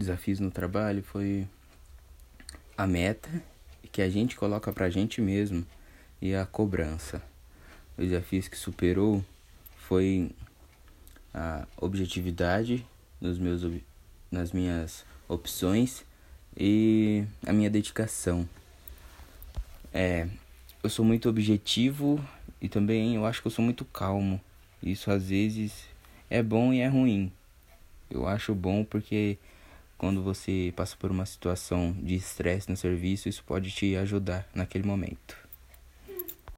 desafios no trabalho foi a meta que a gente coloca pra gente mesmo e a cobrança. Os desafios que superou foi a objetividade nos meus, nas minhas opções e a minha dedicação. É, eu sou muito objetivo e também eu acho que eu sou muito calmo. Isso às vezes é bom e é ruim. Eu acho bom porque quando você passa por uma situação de estresse no serviço, isso pode te ajudar naquele momento.